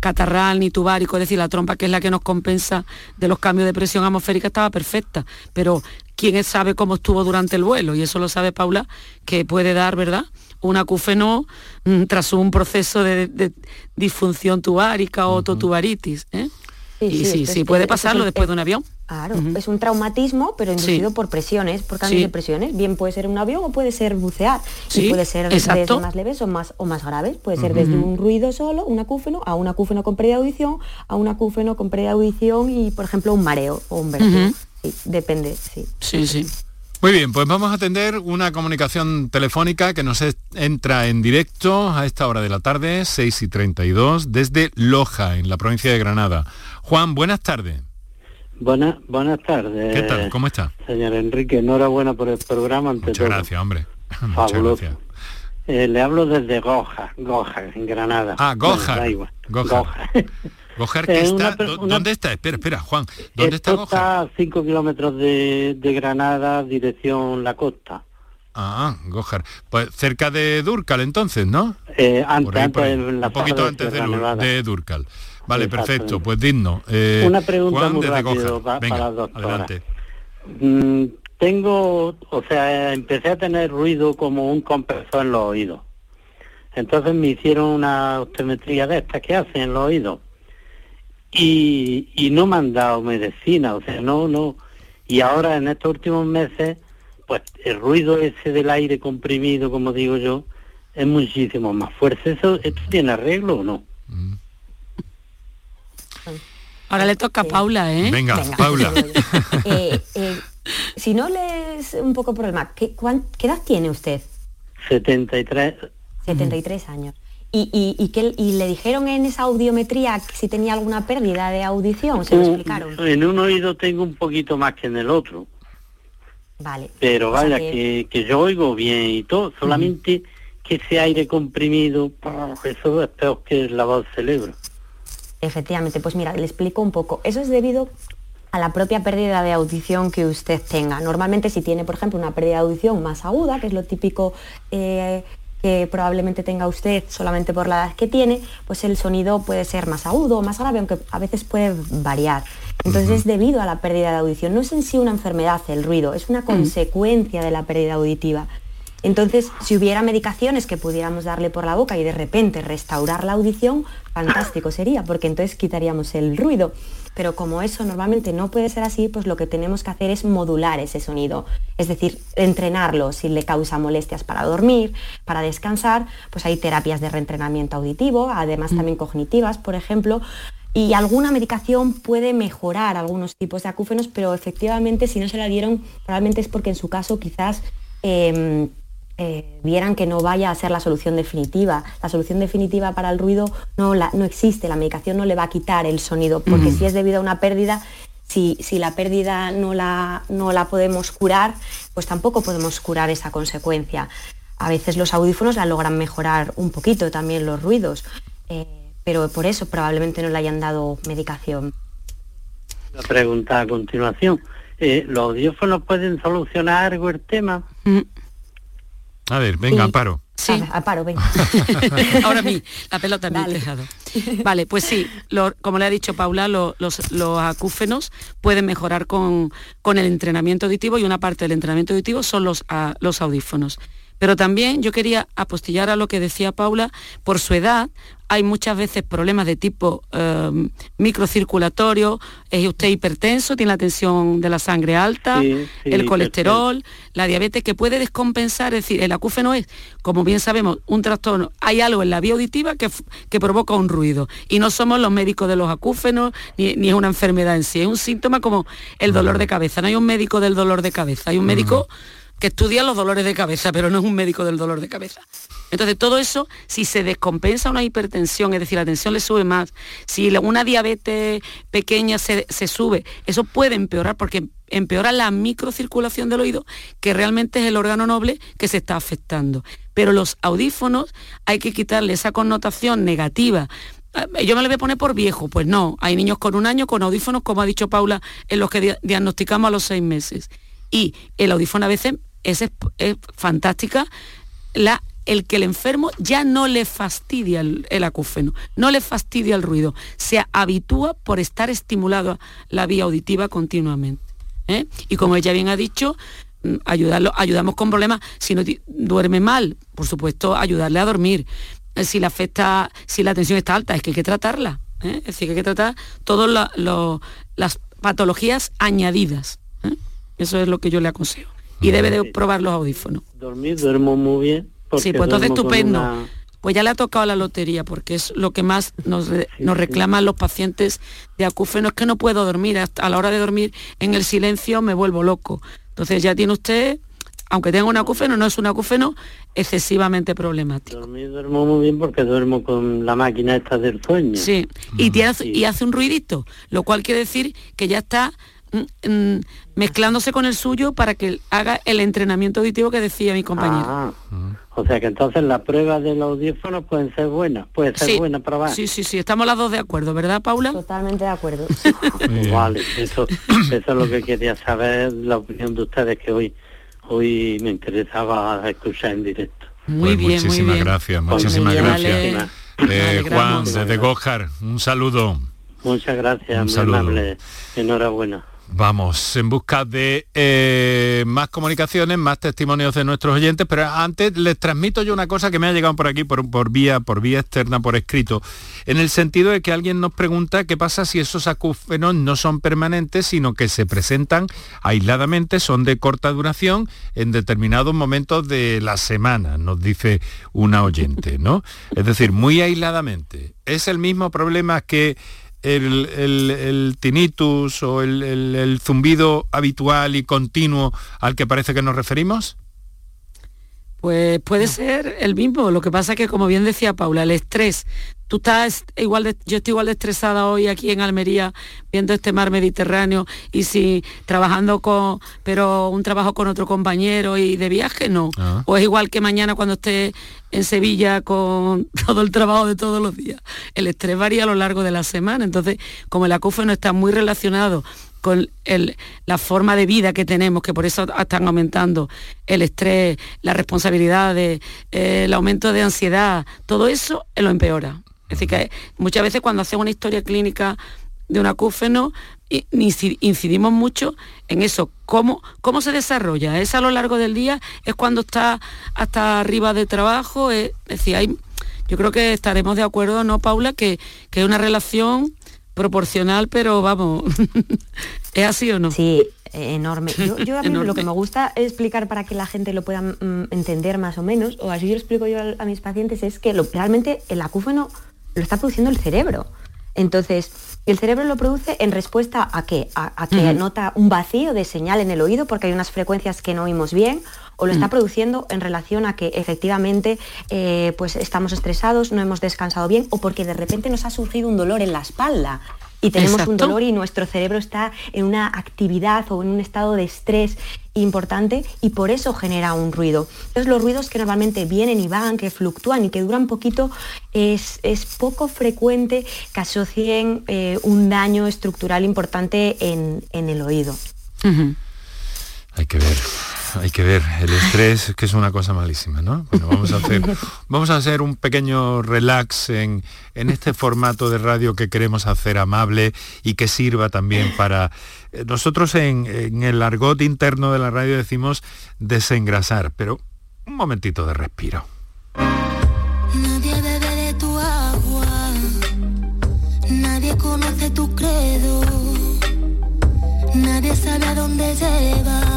E: catarral ni tubárico, es decir, la trompa que es la que nos compensa de los cambios de presión atmosférica estaba perfecta, pero quién sabe cómo estuvo durante el vuelo y eso lo sabe Paula, que puede dar, ¿verdad? Un acúfeno mm, tras un proceso de, disfunción tubárica o totubaritis. ¿eh? Sí, sí, sí, puede pasarlo después de un avión.
F: Claro, es un traumatismo, pero inducido por presiones, por cambios de presiones. Bien puede ser un avión o puede ser bucear. y puede ser desde más leves o más, o más graves. Puede ser desde un ruido solo, un acúfeno, a un acúfeno con pérdida de audición, a un acúfeno con pérdida de audición y, por ejemplo, un mareo o un vértigo. depende, sí.
E: Sí, sí.
C: Muy bien, pues vamos a atender una comunicación telefónica que nos entra en directo a esta hora de la tarde, 6 y 32, desde Loja, en la provincia de Granada. Juan, buenas tardes.
H: Buenas, buenas tardes.
C: ¿Qué tal? ¿Cómo está?
H: Señor Enrique, enhorabuena por el programa.
C: Muchas gracias, hombre. [laughs]
H: Muchas gracias. Eh, le hablo desde Goja, Goja, en Granada.
C: Ah, Goja. Goja. Goja. [laughs] que está, ¿dónde está? Espera, espera, Juan, ¿dónde está Goja?
H: Está a 5 kilómetros de, Granada, dirección la costa.
C: Ah, Gojar. Pues cerca de Durcal entonces, ¿no?
H: Eh, antes,
C: un poquito antes de, de Durcal. Vale, perfecto, pues digno.
H: Eh, Una pregunta muy rápido para la doctora. Mm, tengo, o sea, empecé a tener ruido como un compresor en los oídos. Entonces me hicieron una optometría de estas que hacen en los oídos. Y, y no me han dado medicina, o sea, no, no. Y ahora en estos últimos meses, pues el ruido ese del aire comprimido, como digo yo, es muchísimo más fuerte. ¿Eso, ¿Esto tiene arreglo o no? Mm.
E: Ahora le toca a Paula, ¿eh?
C: Venga, Paula. [laughs]
F: Eh, eh, si no le es un poco problema, ¿qué, ¿qué edad tiene usted?
H: 73.
F: 73 años. ¿Y, y, y, que, y le dijeron en esa audiometría si tenía alguna pérdida de audición? ¿Se lo explicaron?
H: En un oído tengo un poquito más que en el otro.
F: Vale.
H: Pero vaya, que... Que, yo oigo bien y todo, solamente que ese aire comprimido, eso es peor que la voz del cerebro.
F: Efectivamente, pues mira, le explico un poco. Eso es debido a la propia pérdida de audición que usted tenga. Normalmente si tiene, por ejemplo, una pérdida de audición más aguda, que es lo típico eh, que probablemente tenga usted solamente por la edad que tiene, pues el sonido puede ser más agudo o más grave, aunque a veces puede variar. Entonces es debido a la pérdida de audición. No es en sí una enfermedad el ruido, es una consecuencia de la pérdida auditiva. Entonces, si hubiera medicaciones que pudiéramos darle por la boca y de repente restaurar la audición, fantástico sería, porque entonces quitaríamos el ruido. Pero como eso normalmente no puede ser así, pues lo que tenemos que hacer es modular ese sonido. Es decir, entrenarlo si le causa molestias para dormir, para descansar, pues hay terapias de reentrenamiento auditivo, además también cognitivas, por ejemplo, y alguna medicación puede mejorar algunos tipos de acúfenos, pero efectivamente si no se la dieron, probablemente es porque en su caso quizás em, eh, vieran que no vaya a ser la solución definitiva. La solución definitiva para el ruido no, no existe, la medicación no le va a quitar el sonido, porque si es debido a una pérdida, si, si, la pérdida no la, no la podemos curar, pues tampoco podemos curar esa consecuencia. A veces los audífonos la logran mejorar un poquito también los ruidos, eh, pero por eso probablemente no le hayan dado medicación.
H: La pregunta a continuación. Eh, ¿Los audífonos pueden solucionar algo el tema? Mm.
C: A ver, venga, Amparo.
F: Sí. Amparo, venga. [laughs]
E: Ahora mí, la pelota me ha dejado. Vale, pues sí, como le ha dicho Paula, los, acúfenos pueden mejorar con, con, el entrenamiento auditivo y una parte del entrenamiento auditivo son los, los audífonos. Pero también yo quería apostillar a lo que decía Paula, por su edad, hay muchas veces problemas de tipo em, microcirculatorio, es usted hipertenso, tiene la tensión de la sangre alta, el colesterol, la diabetes que puede descompensar, es decir, el acúfeno es, como bien sabemos, un trastorno, hay algo en la vía auditiva que, que provoca un ruido. Y no somos los médicos de los acúfenos ni, es una enfermedad en sí, es un síntoma como el dolor de cabeza, no hay un médico del dolor de cabeza, hay un médico que estudia los dolores de cabeza, pero no es un médico del dolor de cabeza. Entonces, todo eso, si se descompensa una hipertensión, es decir, la tensión le sube más, si una diabetes pequeña se, sube, eso puede empeorar porque empeora la microcirculación del oído, que realmente es el órgano noble que se está afectando. Pero los audífonos hay que quitarle esa connotación negativa ah, yo me lo voy a poner por viejo, pues no, hay niños con un año con audífonos, como ha dicho Paula, en los que diagnosticamos a los seis meses. Y el audífono a veces es, es fantástica el que el enfermo ya no le fastidia el, acúfeno, no le fastidia el ruido, se habitúa por estar estimulado la vía auditiva continuamente. ¿eh? Y como ella bien ha dicho, mm, ayudarlo, ayudamos con problemas, si no duerme mal, por supuesto, ayudarle a dormir. Eh, si la afecta, si la tensión está alta, es que hay que tratarla. ¿eh? Es decir, que hay que tratar todas las patologías añadidas. Eso es lo que yo le aconsejo. Y debe de probar los audífonos.
H: Dormir, duermo muy bien
E: Sí, pues entonces estupendo. Pues ya le ha tocado la lotería, porque es lo que más nos, reclaman los pacientes de acúfeno, es que no puedo dormir, hasta a la hora de dormir en el silencio me vuelvo loco. Entonces ya tiene usted, aunque tenga un acúfeno, no es un acúfeno excesivamente problemático.
H: Dormir duermo muy bien porque duermo con la máquina esta del sueño.
E: Sí, y, y hace un ruidito, lo cual quiere decir que ya está Mm, mm, mezclándose con el suyo para que haga el entrenamiento auditivo que decía mi compañero. Ah,
H: o sea que entonces las pruebas del audífono pueden ser buenas, puede ser sí, buena probar.
E: Sí, sí, sí, estamos las dos de acuerdo, ¿verdad, Paula?
F: Totalmente de acuerdo. [laughs]
H: vale, eso, eso es lo que quería saber, la opinión de ustedes que hoy, hoy me interesaba escuchar en directo.
C: Muy pues bien, muchísimas muy bien. gracias, muchísimas gracias. Eh, Juan, desde Gojar, un saludo.
H: Muchas gracias, un saludo. Enhorabuena.
C: Vamos, en busca de eh, más comunicaciones, más testimonios de nuestros oyentes, pero antes les transmito yo una cosa que me ha llegado por aquí por, vía, por vía externa, por escrito, en el sentido de que alguien nos pregunta qué pasa si esos acúfenos no son permanentes, sino que se presentan aisladamente, son de corta duración en determinados momentos de la semana, nos dice una oyente, ¿no? Es decir, muy aisladamente. Es el mismo problema que el, tinnitus o el, zumbido habitual y continuo al que parece que nos referimos?
E: Pues puede ser el mismo. Lo que pasa es que, como bien decía Paula, el estrés tú estás igual de, yo estoy igual de estresada hoy aquí en Almería viendo este mar Mediterráneo y si trabajando con, pero un trabajo con otro compañero y de viaje no. Ah. O es igual que mañana cuando esté en Sevilla con [laughs] todo el trabajo de todos los días. El estrés varía a lo largo de la semana. Entonces, como el acúfeno está muy relacionado con la forma de vida que tenemos, que por eso están aumentando el estrés, la responsabilidad, eh, el aumento de ansiedad, todo eso lo empeora. Es decir, que muchas veces cuando hacemos una historia clínica de un acúfeno, incidimos mucho en eso, cómo, cómo se desarrolla, es a lo largo del día, es cuando está hasta arriba de trabajo, es, decir, hay, yo creo que estaremos de acuerdo, ¿no, Paula? Que, que es una relación proporcional, pero vamos, [laughs] ¿es así o no?
F: Sí, enorme. Yo, a mí [laughs] lo que me gusta explicar para que la gente lo pueda mm, entender más o menos, o así yo lo explico yo a, mis pacientes, es que realmente el acúfeno lo está produciendo el cerebro. Entonces, el cerebro lo produce en respuesta a qué? A, que nota un vacío de señal en el oído porque hay unas frecuencias que no oímos bien o lo está produciendo en relación a que efectivamente eh, pues estamos estresados, no hemos descansado bien o porque de repente nos ha surgido un dolor en la espalda y tenemos un dolor y nuestro cerebro está en una actividad o en un estado de estrés importante y por eso genera un ruido. Entonces los ruidos que normalmente vienen y van, que fluctúan y que duran poquito, es, poco frecuente que asocien eh, un daño estructural importante en, el oído.
C: Hay que ver hay que ver, el estrés que es una cosa malísima, ¿no? Bueno, vamos a hacer, [laughs] vamos a hacer un pequeño relax en, este formato de radio que queremos hacer amable y que sirva también para... Eh, nosotros en, en el argot interno de la radio decimos desengrasar, pero un momentito de respiro.
D: Nadie bebe de tu agua, nadie conoce tu credo, nadie sabe a dónde lleva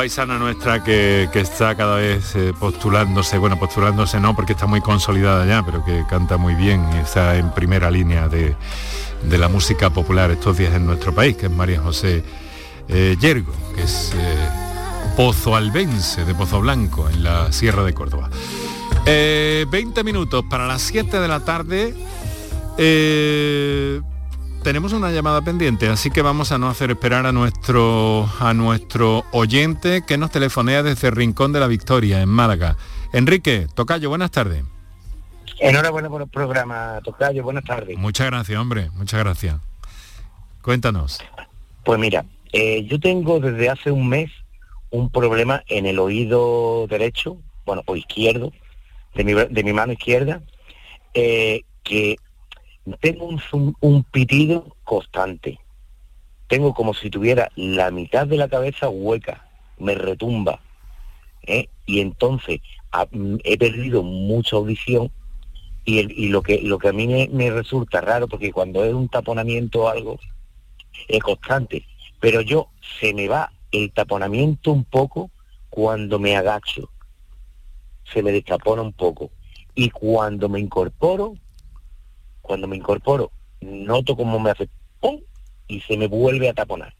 C: paisana nuestra que, está cada vez eh, postulándose, bueno, postulándose no porque está muy consolidada ya, pero que canta muy bien y está en primera línea de, la música popular estos días en nuestro país, que es María José eh, Yergo, que es eh, Pozo Albense de Pozo Blanco, en la Sierra de Córdoba. 20 minutos para las 7 de la tarde tenemos una llamada pendiente, así que vamos a no hacer esperar a nuestro, a nuestro oyente que nos telefonea desde Rincón de la Victoria, en Málaga. Enrique, Tocayo, buenas tardes.
I: Enhorabuena por el programa, Tocayo, buenas tardes.
C: Muchas gracias, hombre, muchas gracias. Cuéntanos.
I: Pues mira, eh, yo tengo desde hace un mes un problema en el oído derecho, bueno, o izquierdo, de mi, de mi mano izquierda, eh, que tengo un, pitido constante. Tengo como si tuviera la mitad de la cabeza hueca, me retumba. ¿eh? Y entonces he perdido mucha audición y, lo, que, lo que a mí me, resulta raro, porque cuando es un taponamiento o algo, es constante. Pero yo se me va el taponamiento un poco cuando me agacho. Se me destapona un poco. Y cuando me incorporo, cuando me incorporo, noto como me hace ¡pum! y se me vuelve a taponar.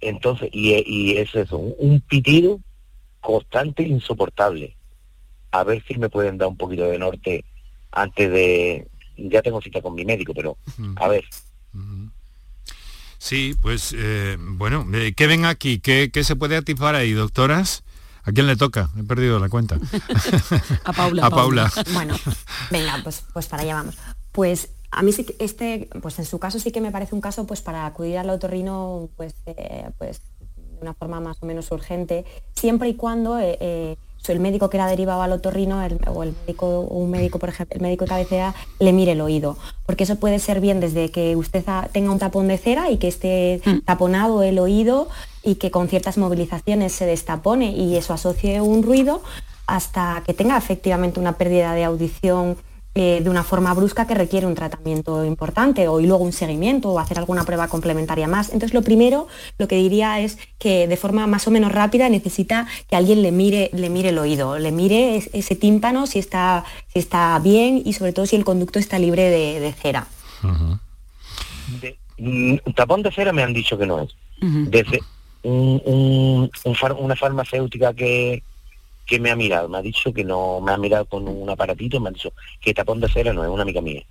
I: Entonces, y, es eso, un, pitido constante e insoportable. A ver si me pueden dar un poquito de norte antes de... Ya tengo cita con mi médico, pero a ver.
C: Sí, pues eh, bueno, eh, ¿qué ven aquí? ¿Qué, ¿Qué, se puede activar ahí, doctoras? ¿A quién le toca? He perdido la cuenta. [laughs]
E: a Paula.
C: A Paula.
F: Bueno, venga, pues, pues para allá vamos. Pues a mí sí que este, pues en su caso sí que me parece un caso pues para acudir al otorrino pues, eh, pues de una forma más o menos urgente, siempre y cuando eh, eh, el médico que era derivado al otorrino o el médico, un médico, por ejemplo, el médico de cabecera le mire el oído. Porque eso puede ser bien desde que usted tenga un tapón de cera y que esté mm. taponado el oído y que con ciertas movilizaciones se destapone y eso asocie un ruido hasta que tenga efectivamente una pérdida de audición eh, de una forma brusca que requiere un tratamiento importante o y luego un seguimiento o hacer alguna prueba complementaria más. Entonces lo primero, lo que diría es que de forma más o menos rápida necesita que alguien le mire, le mire el oído, le mire ese tímpano si está, si está bien y sobre todo si el conducto está libre de, cera.
I: Mm, tapón de cera me han dicho que no es. Desde una farmacéutica que, que me ha mirado, me ha dicho que no, me ha mirado con un aparatito, me ha dicho que tapón de cera no es una amiga mía.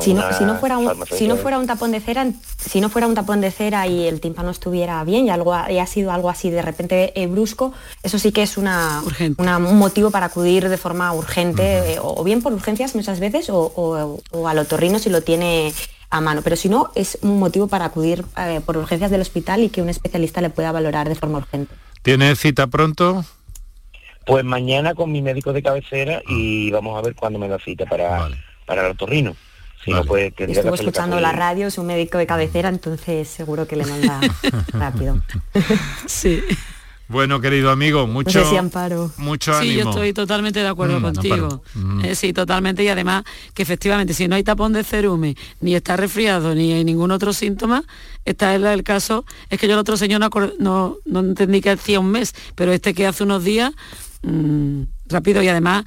F: si, no, fuera un, si no fuera un tapón de cera, si no fuera un tapón de cera y el tímpano estuviera bien y algo ha sido algo así de repente eh, brusco, eso sí que es una, un motivo para acudir de forma urgente, eh, o, bien por urgencias muchas veces, o, o al otorrino si lo tiene a mano. Pero si no, es un motivo para acudir eh, por urgencias del hospital y que un especialista le pueda valorar de forma urgente.
C: ¿Tiene cita pronto?
I: Pues mañana con mi médico de cabecera y vamos a ver cuándo me da cita para, para el otorrino. Si no, pues,
F: Estuvo escuchando la radio, es un médico de cabecera, entonces seguro que le manda [laughs] rápido. [laughs]
E: sí.
C: Bueno, querido amigo, mucho, mucho ánimo.
E: Sí, yo estoy totalmente de acuerdo mm, contigo. Mm. Eh, sí, totalmente. Y además que efectivamente, si no hay tapón de cerume, ni está resfriado, ni hay ningún otro síntoma, está es el caso. Es que yo el otro señor no, no, entendí que hacía un mes, pero este que hace unos días, mm, rápido y además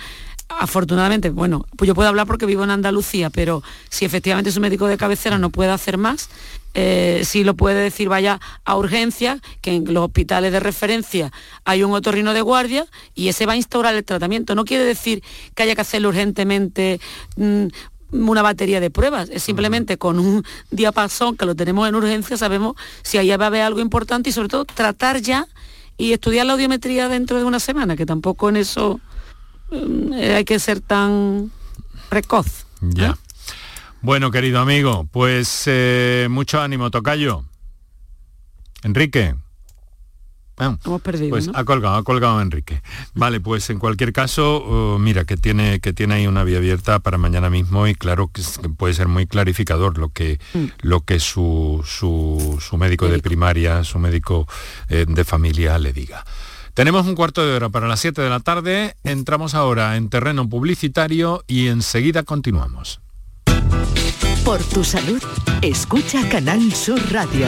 E: afortunadamente, bueno, pues yo puedo hablar porque vivo en Andalucía, pero si efectivamente su médico de cabecera no puede hacer más, eh, si lo puede decir vaya a urgencia, que en los hospitales de referencia hay un otorrino de guardia y ese va a instaurar el tratamiento. No quiere decir que haya que hacerlo urgentemente mm, una batería de pruebas, es simplemente con un diapasón que lo tenemos en urgencia, sabemos si ahí va a haber algo importante y sobre todo tratar ya y estudiar la audiometría dentro de una semana, que tampoco en eso mm, hay que ser tan precoz.
C: Ya. Bueno, querido amigo, pues eh, mucho ánimo, Tocayo. Enrique.
E: Ah, Hemos perdido,
C: pues ha colgado, ha colgado Enrique. Vale, pues en cualquier caso, oh, mira, que tiene, que tiene ahí una vía abierta para mañana mismo y claro que, puede ser muy clarificador lo que, mm. lo que su, su, médico, de primaria, su médico eh, de familia le diga. Tenemos un cuarto de hora para las 7 de la tarde, entramos ahora en terreno publicitario y enseguida continuamos.
B: Por tu salud, escucha Canal Sur Radio.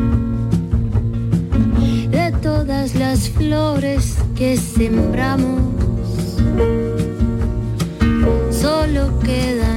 J: las flores que sembramos. Solo quedan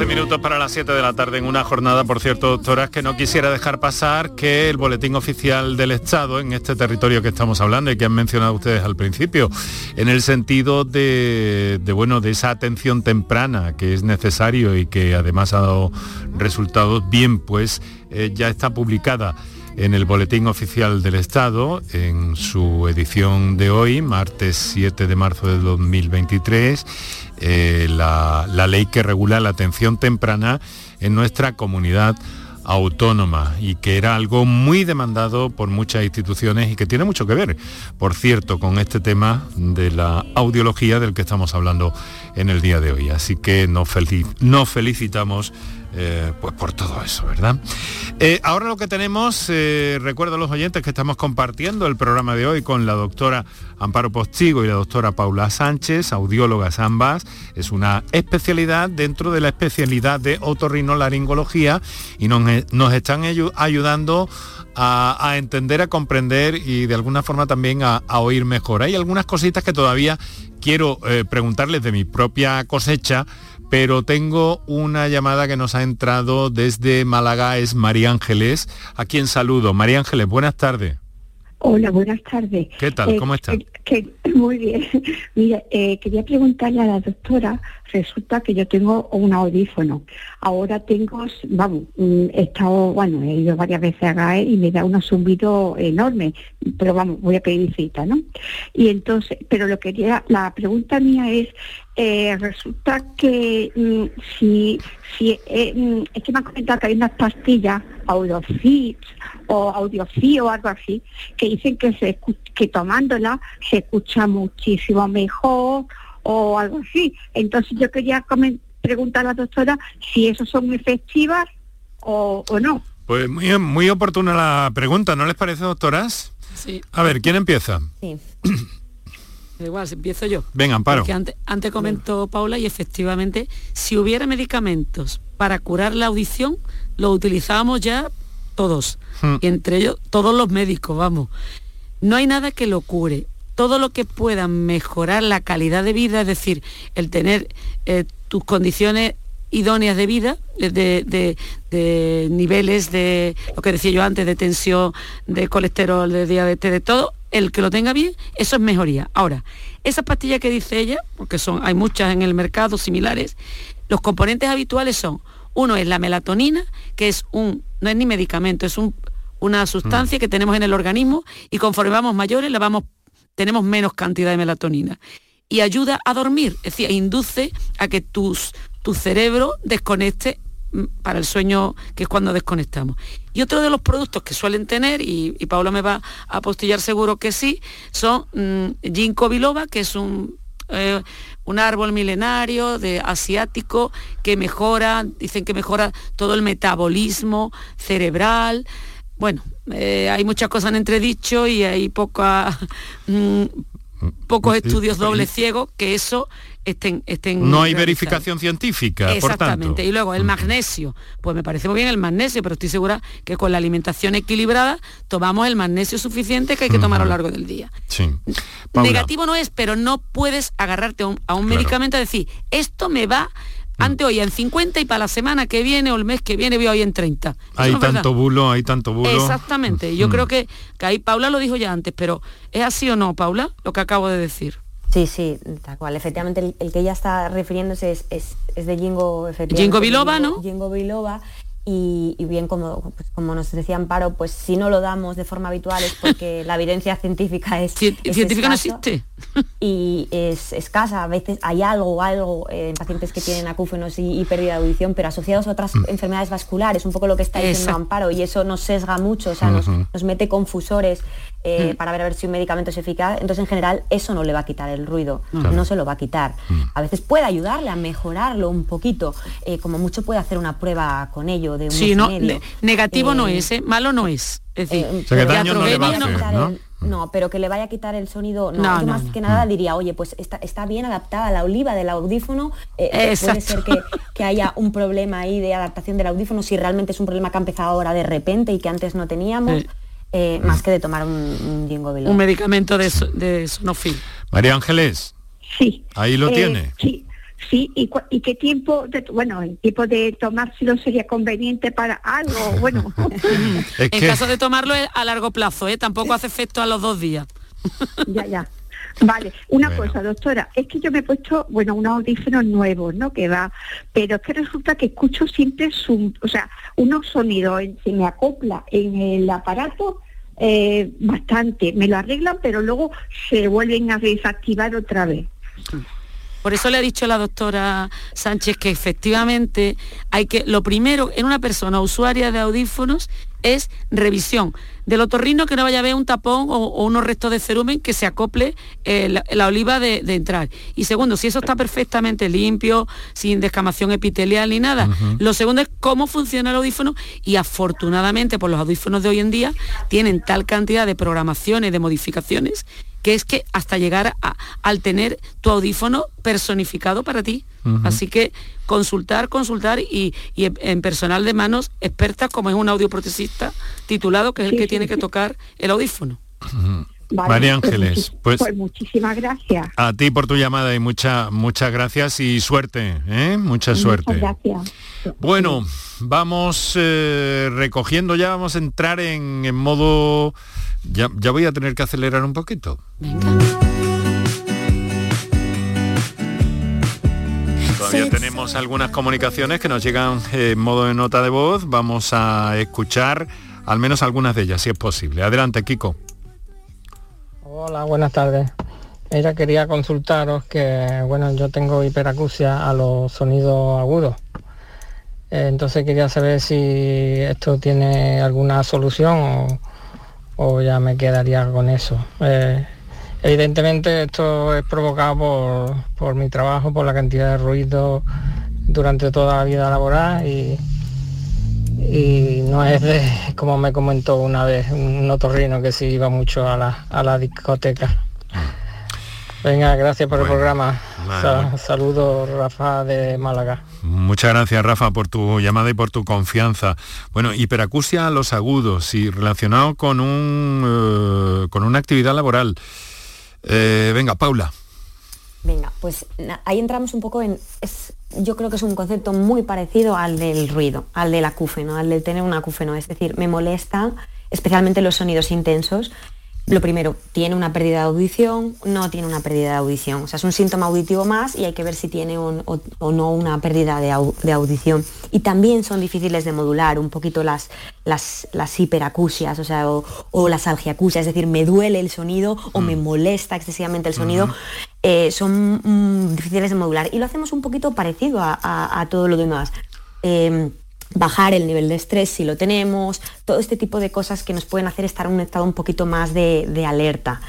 C: 11 minutos para las 7 de la tarde en una jornada, por cierto, doctoras, que no quisiera dejar pasar que el boletín oficial del Estado en este territorio que estamos hablando y que han mencionado ustedes al principio, en el sentido de, bueno, de esa atención temprana que es necesario y que además ha dado resultados bien, pues eh, ya está publicada en el Boletín Oficial del Estado, en su edición de hoy, martes 7 de marzo de 2023 eh, la, la ley que regula la atención temprana en nuestra comunidad autónoma y que era algo muy demandado por muchas instituciones y que tiene mucho que ver, por cierto, con este tema de la audiología del que estamos hablando en el día de hoy. Así que nos, nos felicitamos eh, pues por todo eso, ¿verdad? Eh, ahora lo que tenemos, eh, recuerdo a los oyentes que estamos compartiendo el programa de hoy con la doctora Amparo Postigo y la doctora Paula Sánchez, audiólogas ambas, es una especialidad dentro de la especialidad de otorrinolaringología y nos, están ayudando a, entender, a comprender y de alguna forma también a oír mejor. Hay algunas cositas que todavía quiero preguntarles de mi propia cosecha, pero tengo una llamada que nos ha entrado desde Málaga, es María Ángeles, a quien saludo. María Ángeles, buenas tardes.
K: Hola, buenas tardes.
C: ¿Qué tal? ¿Cómo está? [laughs]
K: muy bien. [laughs] Mira, eh, quería preguntarle a la doctora, resulta que yo tengo un audífono. Ahora tengo, vamos, mm, he estado, bueno, he ido varias veces a GAE y me da un zumbido enorme, pero vamos, voy a pedir cita, ¿no? Y entonces, pero lo quería, la pregunta mía es, eh, resulta que mm, si, si eh, mm, es que me han comentado que hay unas pastillas, Audofit o Audiofí o algo así, que dicen que, se, que tomándola se escucha muchísimo mejor o algo así. Entonces yo quería preguntar a la doctora si eso son efectivas o, no.
C: Pues muy, muy oportuna la pregunta, ¿no les parece, doctoras?
E: Sí.
C: A ver, ¿quién empieza?
E: Sí. [clears throat] igual, empiezo yo.
C: Venga, Amparo.
E: Porque antes, antes comentó Paula y efectivamente, si hubiera medicamentos para curar la audición, lo utilizábamos ya todos. Hmm. Y entre ellos, todos los médicos, vamos. No hay nada que lo cure. Todo lo que pueda mejorar la calidad de vida, es decir, el tener eh, tus condiciones idóneas de vida, de, de, niveles de, lo que decía yo antes, de tensión, de colesterol, de diabetes, de todo, el que lo tenga bien, eso es mejoría. Ahora, esas pastillas que dice ella, porque son, hay muchas en el mercado similares, los componentes habituales son, uno es la melatonina, que es un, no es ni medicamento, es un, una sustancia mm. que tenemos en el organismo y conforme vamos mayores la vamos, tenemos menos cantidad de melatonina. Y ayuda a dormir, es decir, induce a que tus, tu cerebro desconecte para el sueño, que es cuando desconectamos. Y otro de los productos que suelen tener, y, y Paula me va a apostillar seguro que sí, son mm, ginkgo biloba, que es un, eh, un árbol milenario de asiático que mejora, dicen que mejora todo el metabolismo cerebral. Bueno, eh, hay muchas cosas en entredicho y hay poca, [laughs] mm, pocos estudios doble ciegos que eso estén... estén
C: no hay verificación científica,
E: Exactamente. Y luego el magnesio. Pues me parece muy bien el magnesio, pero estoy segura que con la alimentación equilibrada tomamos el magnesio suficiente que hay que tomar a lo largo del día.
C: Sí.
E: Negativo no es, pero no puedes agarrarte a un, medicamento y decir, esto me va mm. ante hoy en 50 y para la semana que viene o el mes que viene voy hoy en 30.
C: hay tanto bulo, hay tanto bulo.
E: Exactamente. Yo mm. creo que, que ahí Paula lo dijo ya antes, pero ¿es así o no, Paula, lo que acabo de decir?
F: Sí, sí, tal cual. Efectivamente, el, que ella está refiriéndose es, es, de Jingo, efectivamente.
E: Jingo Biloba, ¿no?
F: Jingo Biloba. Y, bien, como, pues, como nos decía Amparo, pues si no lo damos de forma habitual es porque [laughs] la evidencia científica es,
E: científica no existe [laughs]
F: y es escasa. A veces hay algo, algo en pacientes que tienen acúfenos y, pérdida de audición, pero asociados a otras mm. enfermedades vasculares, un poco lo que está diciendo Amparo, y eso nos sesga mucho, o sea, nos, nos mete confusores eh, mm. para ver a ver si un medicamento es eficaz. Entonces, en general, eso no le va a quitar el ruido, no se lo va a quitar. Mm. A veces puede ayudarle a mejorarlo un poquito, eh, como mucho puede hacer una prueba con ello de un sí,
E: no, negativo no es, ¿eh? malo no es. Es decir,
F: no, pero que le vaya a quitar el sonido, no, más que nada diría, oye, pues está, está bien adaptada la oliva del audífono, puede ser que, que, haya un problema ahí de adaptación del audífono si realmente es un problema que ha empezado ahora de repente y que antes no teníamos. Eh, más que de tomar un, un
E: Un medicamento de, de sonofil.
C: María Ángeles.
K: Sí.
C: Ahí lo eh, tiene.
K: Sí. Sí, ¿y, qué tiempo, de, bueno, el tiempo de tomárselo sería conveniente para algo? Bueno. [laughs]
E: en caso de tomarlo a largo plazo, ¿eh? Tampoco hace efecto a los dos días.
K: ya, ya. Vale, una cosa, doctora, es que yo me he puesto, bueno, unos audífonos nuevos, ¿no? Que va, pero es que resulta que escucho siempre, su, o sea, unos sonidos, se me acopla en el aparato eh, bastante, me lo arreglan, pero luego se vuelven a desactivar otra vez.
E: Por eso le ha dicho la doctora Sánchez que efectivamente hay que, lo primero en una persona usuaria de audífonos es revisión del otorrino que no vaya a ver un tapón o, unos restos de cerumen que se acople eh, la, oliva de, entrar. Y segundo, si eso está perfectamente limpio, sin descamación epitelial ni nada. Lo segundo es cómo funciona el audífono y afortunadamente por los audífonos de hoy en día tienen tal cantidad de programaciones, de modificaciones que es que hasta llegar a, al tener tu audífono personificado para ti. Así que consultar, consultar y, en, personal de manos expertas como es un audioprotesista titulado que es el que tiene que tocar el audífono.
C: María [laughs] Ángeles,
K: pues, pues, muchísimas gracias.
C: A ti por tu llamada y muchas muchas gracias y suerte, ¿eh? mucha suerte.
K: gracias.
C: Bueno, vamos eh, recogiendo ya, vamos a entrar en, en modo ya, voy a tener que acelerar un poquito. Todavía tenemos algunas comunicaciones que nos llegan en modo de nota de voz. Vamos a escuchar al menos algunas de ellas, si es posible. Adelante, Kiko.
L: Hola, buenas tardes. Ella quería consultaros que, bueno, yo tengo hiperacusia a los sonidos agudos. Entonces quería saber si esto tiene alguna solución o, ya me quedaría con eso. Eh, evidentemente esto es provocado por, mi trabajo, por la cantidad de ruido durante toda la vida laboral y, y no es de, como me comentó una vez un otorrino que sí iba mucho a la, a la discoteca. Venga, gracias por el programa. Saludos, Rafa de Málaga.
C: Muchas gracias, Rafa, por tu llamada y por tu confianza. Bueno, hiperacusia a los agudos y relacionado con, un, eh, con una actividad laboral. Eh, venga, Paula.
F: Venga, pues ahí entramos un poco en... Es, yo creo que es un concepto muy parecido al del ruido, al del acúfeno, al de tener un acúfeno. Es decir, me molesta especialmente los sonidos intensos lo primero, ¿tiene una pérdida de audición? No tiene una pérdida de audición. O sea, es un síntoma auditivo más y hay que ver si tiene o, no una pérdida de, audición. Y también son difíciles de modular un poquito las, las, hiperacusias, o sea, o, las algiacusias, es decir, me duele el sonido o me mm. molesta excesivamente el sonido. Eh, son mm, difíciles de modular. Y lo hacemos un poquito parecido a, todo lo demás. Em, bajar el nivel de estrés si lo tenemos, todo este tipo de cosas que nos pueden hacer estar en un estado un poquito más de, alerta.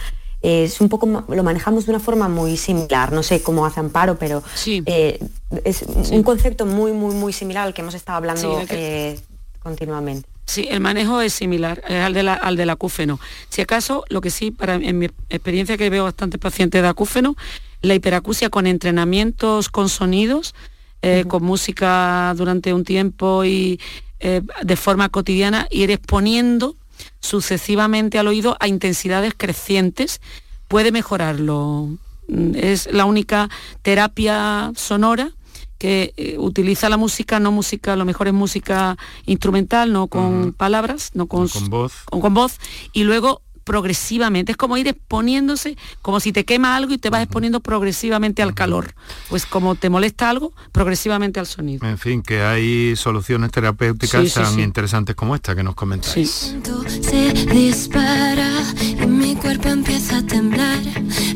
F: Es un poco, lo manejamos de una forma muy similar, no sé cómo hace Amparo, pero eh, es un concepto muy, muy, muy similar al que hemos estado hablando eh, continuamente.
E: Sí, el manejo es similar al, de la, al del acúfeno. Si acaso, lo que sí, para, en mi experiencia que veo bastantes pacientes de acúfeno, la hiperacusia con entrenamientos con sonidos eh, con música durante un tiempo y eh, de forma cotidiana, ir exponiendo sucesivamente al oído a intensidades crecientes, puede mejorarlo. Mm, es la única terapia sonora que eh, utiliza la música, no música, lo mejor es música instrumental, no con palabras, no con,
C: con voz.
E: con voz, y luego progresivamente. Es como ir exponiéndose, como si te quema algo y te vas exponiendo progresivamente al calor. Pues como te molesta algo, progresivamente al sonido.
C: En fin, que hay soluciones terapéuticas tan interesantes como esta que nos comentáis.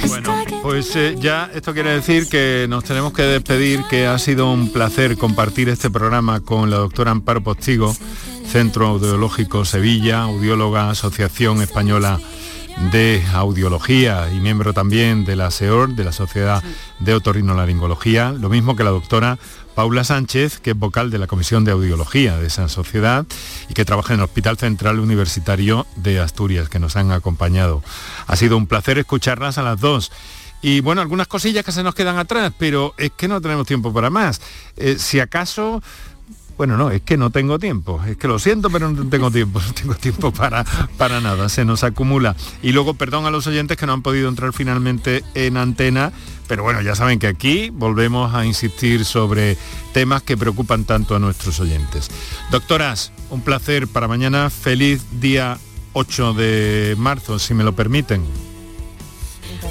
C: Bueno, pues eh, ya esto quiere decir que nos tenemos que despedir, que ha sido un placer compartir este programa con la doctora Amparo Postigo Centro Audiológico Sevilla, audióloga Asociación Española de Audiología y miembro también de la SEOR, de la Sociedad de Otorrinolaringología, lo mismo que la doctora Paula Sánchez, que es vocal de la Comisión de Audiología de esa sociedad y que trabaja en el Hospital Central Universitario de Asturias, que nos han acompañado. Ha sido un placer escucharlas a las dos. Y bueno, algunas cosillas que se nos quedan atrás, pero es que no tenemos tiempo para más. Eh, si acaso Bueno, no, es que no tengo tiempo, es que lo siento, pero no tengo tiempo, [laughs] no tengo tiempo para, para nada, se nos acumula. Y luego, perdón a los oyentes que no han podido entrar finalmente en antena, pero bueno, ya saben que aquí volvemos a insistir sobre temas que preocupan tanto a nuestros oyentes. Doctoras, un placer para mañana, feliz día 8 de marzo, si me lo permiten.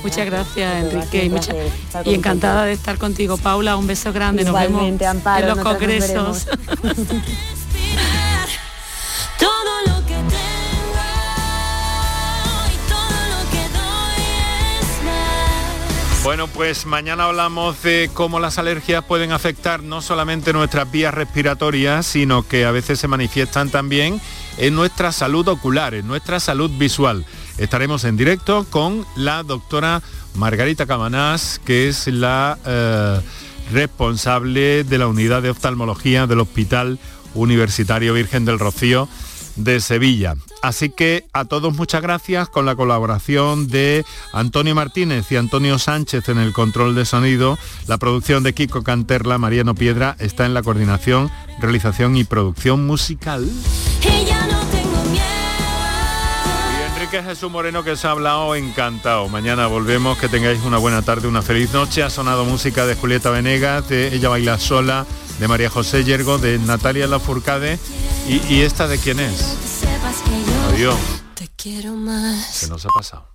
E: Muchas gracias, Enrique. Y, y, encantada de estar contigo, Paula. Un beso grande. nos vemos en los congresos. [laughs]
C: Bueno, pues mañana hablamos de cómo las alergias pueden afectar no solamente nuestras vías respiratorias, sino que a veces se manifiestan también en nuestra salud ocular, en nuestra salud visual. Estaremos en directo con la doctora Margarita Cabanás, que es la eh, responsable de la unidad de oftalmología del Hospital Universitario Virgen del Rocío de Sevilla. Así que a todos muchas gracias con la colaboración de Antonio Martínez y Antonio Sánchez en el control de sonido. La producción de Kiko Canterla, Mariano Piedra está en la coordinación, realización y producción musical. Enrique Jesús Moreno que se ha hablado encantado. Mañana volvemos, que tengáis una buena tarde, una feliz noche. Ha sonado música de Julieta Venegas, de Ella Baila Sola, de María José Yergo, de Natalia Lafourcade. ¿Y, y esta de quién es? Adiós. Te quiero más. Se nos ha pasado.